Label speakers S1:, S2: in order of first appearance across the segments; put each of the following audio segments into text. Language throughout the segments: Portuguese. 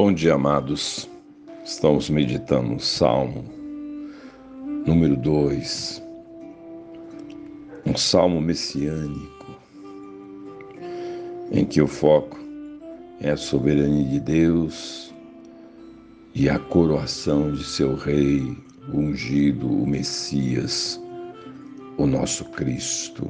S1: Bom dia, amados. Estamos meditando no Salmo número 2, um salmo messiânico, em que o foco é a soberania de Deus e a coroação de seu Rei, o ungido, o Messias, o nosso Cristo.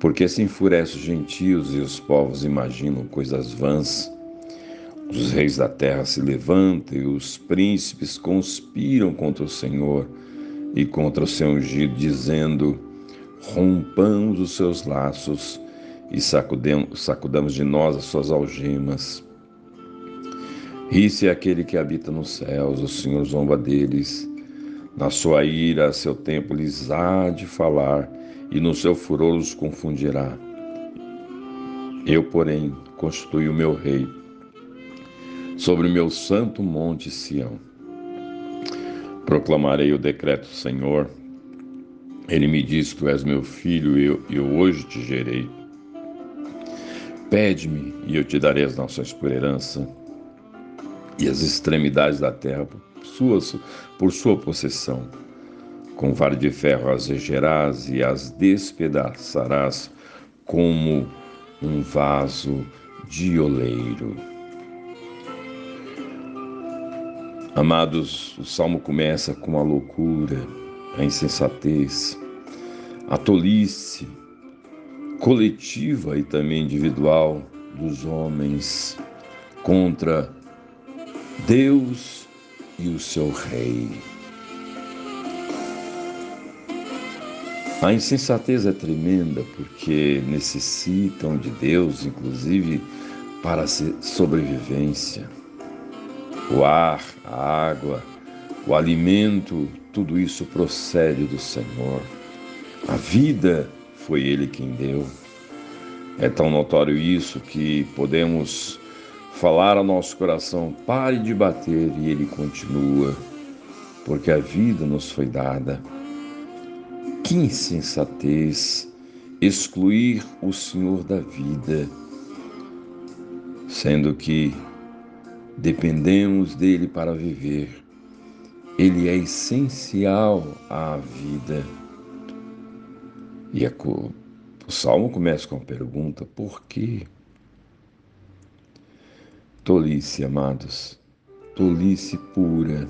S1: Porque se enfurece os gentios e os povos imaginam coisas vãs, os reis da terra se levantam e os príncipes conspiram contra o Senhor e contra o seu ungido, dizendo: Rompamos os seus laços e sacudamos de nós as suas algemas. Ri-se é aquele que habita nos céus, o Senhor zomba deles. Na sua ira, a seu tempo lhes há de falar, e no seu furor os confundirá. Eu, porém, constituí o meu rei sobre o meu santo monte Sião. Proclamarei o decreto do Senhor. Ele me diz: Tu és meu filho, e eu, eu hoje te gerei. Pede-me, e eu te darei as nações por herança, e as extremidades da terra por sua, por sua possessão. Com vara de ferro as regerás e as despedaçarás como um vaso de oleiro. Amados, o salmo começa com a loucura, a insensatez, a tolice coletiva e também individual dos homens contra Deus e o seu Rei. A insensatez é tremenda porque necessitam de Deus, inclusive, para a sobrevivência o ar, a água, o alimento, tudo isso procede do Senhor. A vida foi Ele quem deu. É tão notório isso que podemos falar ao nosso coração: pare de bater, e Ele continua, porque a vida nos foi dada. Que insensatez excluir o Senhor da vida, sendo que Dependemos dele para viver. Ele é essencial à vida. E a, o salmo começa com a pergunta: por quê? Tolice, amados, tolice pura.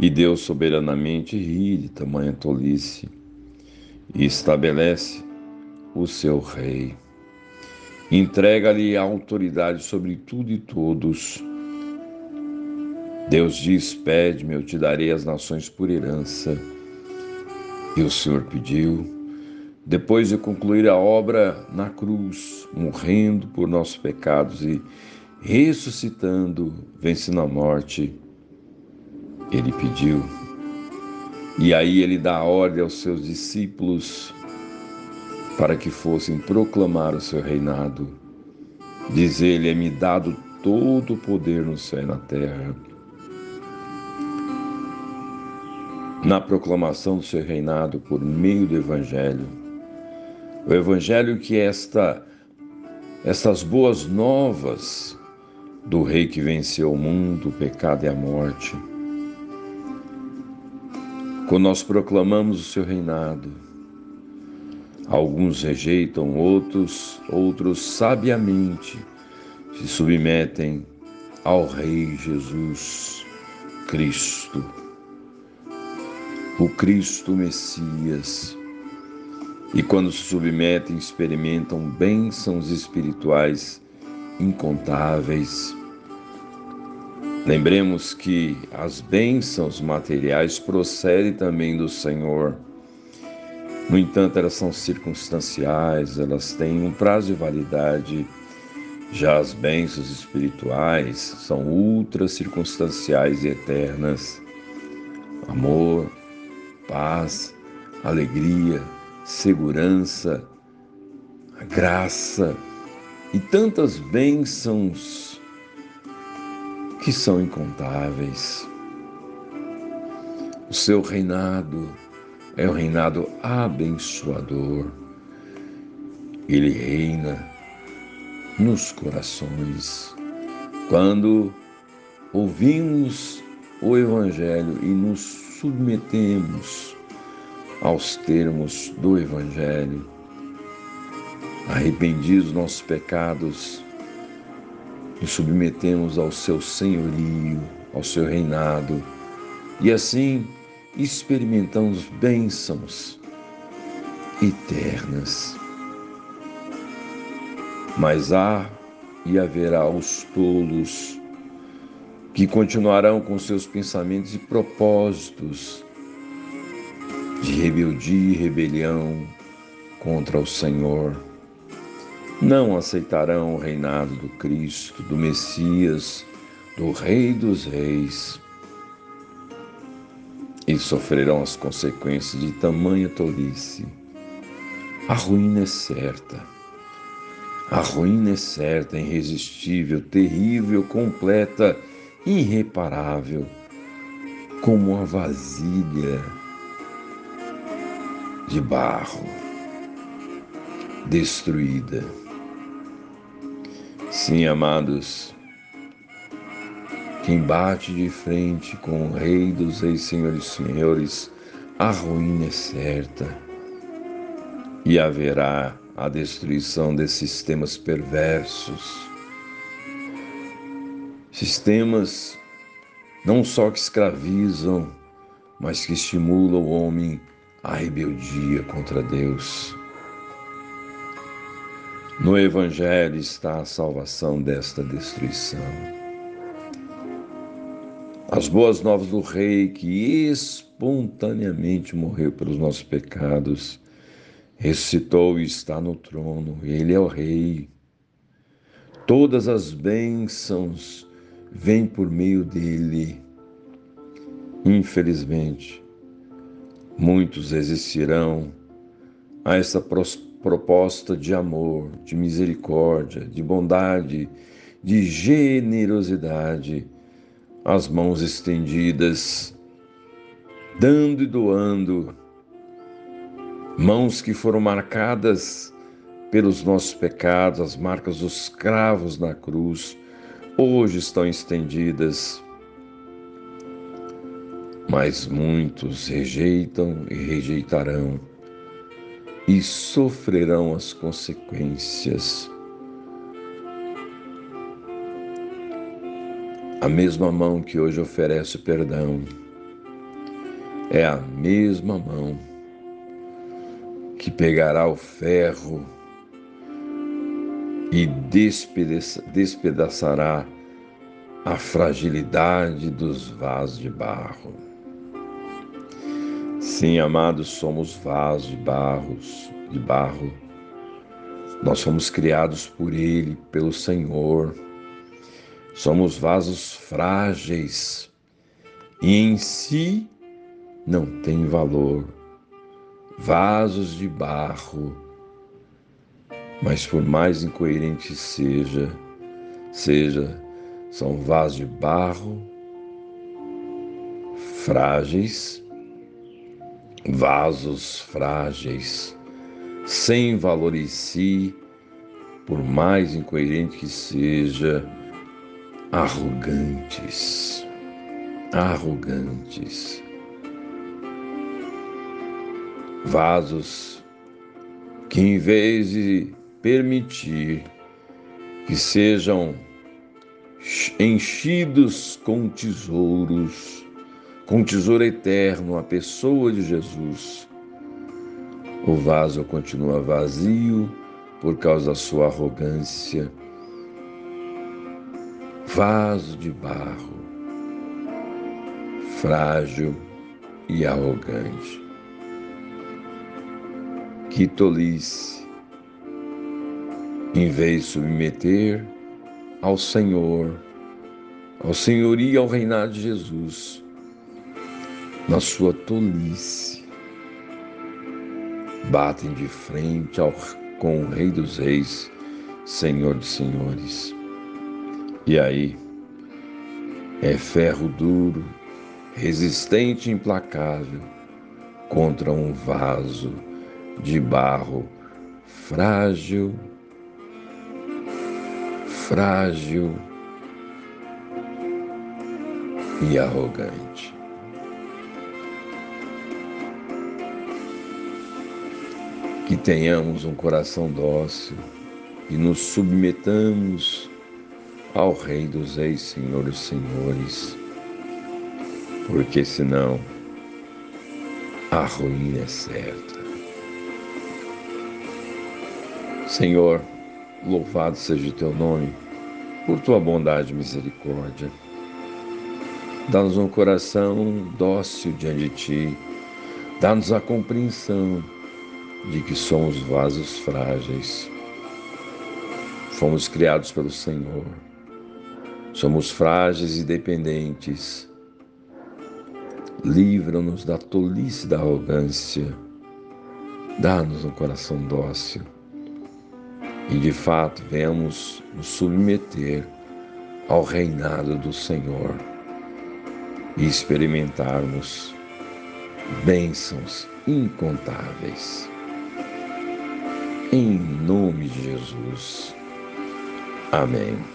S1: E Deus soberanamente ri de tamanha tolice e estabelece o seu rei. Entrega-lhe a autoridade sobre tudo e todos. Deus diz: Pede-me, eu te darei as nações por herança. E o Senhor pediu, depois de concluir a obra na cruz, morrendo por nossos pecados e ressuscitando, vencendo a morte, ele pediu. E aí ele dá ordem aos seus discípulos para que fossem proclamar o seu reinado. Diz ele: É-me dado todo o poder no céu e na terra. Na proclamação do seu reinado por meio do Evangelho. O Evangelho que é esta, estas boas novas do Rei que venceu o mundo, o pecado e a morte. Quando nós proclamamos o seu reinado, Alguns rejeitam, outros, outros sabiamente se submetem ao Rei Jesus Cristo, o Cristo Messias. E quando se submetem, experimentam bênçãos espirituais incontáveis. Lembremos que as bênçãos materiais procedem também do Senhor no entanto, elas são circunstanciais, elas têm um prazo de validade. Já as bênçãos espirituais são ultra circunstanciais e eternas. Amor, paz, alegria, segurança, graça e tantas bênçãos que são incontáveis. O seu reinado é um reinado abençoador. Ele reina nos corações Quando ouvimos o Evangelho e nos submetemos aos termos do Evangelho, arrependidos dos nossos pecados, nos submetemos ao seu senhorio, ao seu reinado, e assim experimentamos bênçãos eternas. Mas há e haverá os tolos que continuarão com seus pensamentos e propósitos de rebeldia e rebelião contra o Senhor. Não aceitarão o reinado do Cristo, do Messias, do Rei dos Reis e sofrerão as consequências de tamanha tolice. A ruína é certa. A ruína é certa, irresistível, terrível, completa, irreparável, como uma vasilha de barro destruída. Sim, amados, quem bate de frente com o Rei dos Reis, Senhores Senhores, a ruína é certa e haverá a destruição desses sistemas perversos. Sistemas não só que escravizam, mas que estimulam o homem à rebeldia contra Deus. No Evangelho está a salvação desta destruição. As boas novas do Rei que espontaneamente morreu pelos nossos pecados, ressuscitou e está no trono, Ele é o Rei. Todas as bênçãos vêm por meio dele. Infelizmente, muitos resistirão a essa proposta de amor, de misericórdia, de bondade, de generosidade as mãos estendidas, dando e doando, mãos que foram marcadas pelos nossos pecados, as marcas dos cravos na cruz, hoje estão estendidas. Mas muitos rejeitam e rejeitarão e sofrerão as consequências A mesma mão que hoje oferece perdão é a mesma mão que pegará o ferro e despedaçará a fragilidade dos vasos de barro. Sim, amados, somos vasos de barros, de barro. Nós fomos criados por ele, pelo Senhor Somos vasos frágeis e em si não tem valor. Vasos de barro, mas por mais incoerente seja, seja, são vasos de barro frágeis, vasos frágeis, sem valor em si, por mais incoerente que seja, arrogantes, arrogantes, vasos que, em vez de permitir que sejam enchidos com tesouros, com tesouro eterno, a pessoa de Jesus, o vaso continua vazio por causa da sua arrogância vaso de barro, frágil e arrogante. Que tolice, em vez de submeter ao Senhor, ao Senhor e ao reinado de Jesus, na sua tolice, batem de frente ao, com o Rei dos Reis, Senhor dos Senhores. E aí, é ferro duro, resistente e implacável contra um vaso de barro frágil, frágil e arrogante. Que tenhamos um coração dócil e nos submetamos ao Rei dos Reis, Senhor dos Senhores, porque senão a ruína é certa. Senhor, louvado seja o teu nome por tua bondade e misericórdia. Dá-nos um coração dócil diante de ti. Dá-nos a compreensão de que somos vasos frágeis. Fomos criados pelo Senhor. Somos frágeis e dependentes. Livra-nos da tolice da arrogância. Dá-nos um coração dócil. E de fato, venhamos nos submeter ao reinado do Senhor e experimentarmos bênçãos incontáveis. Em nome de Jesus. Amém.